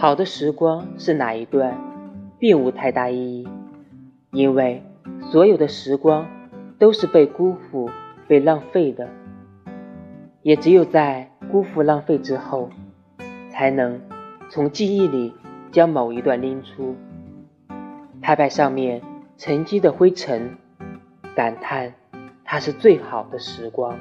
好的时光是哪一段并无太大意义。因为所有的时光都是被辜负被浪费的。也只有在辜负浪费之后才能从记忆里将某一段拎出拍拍上面沉积的灰尘感叹它是最好的时光。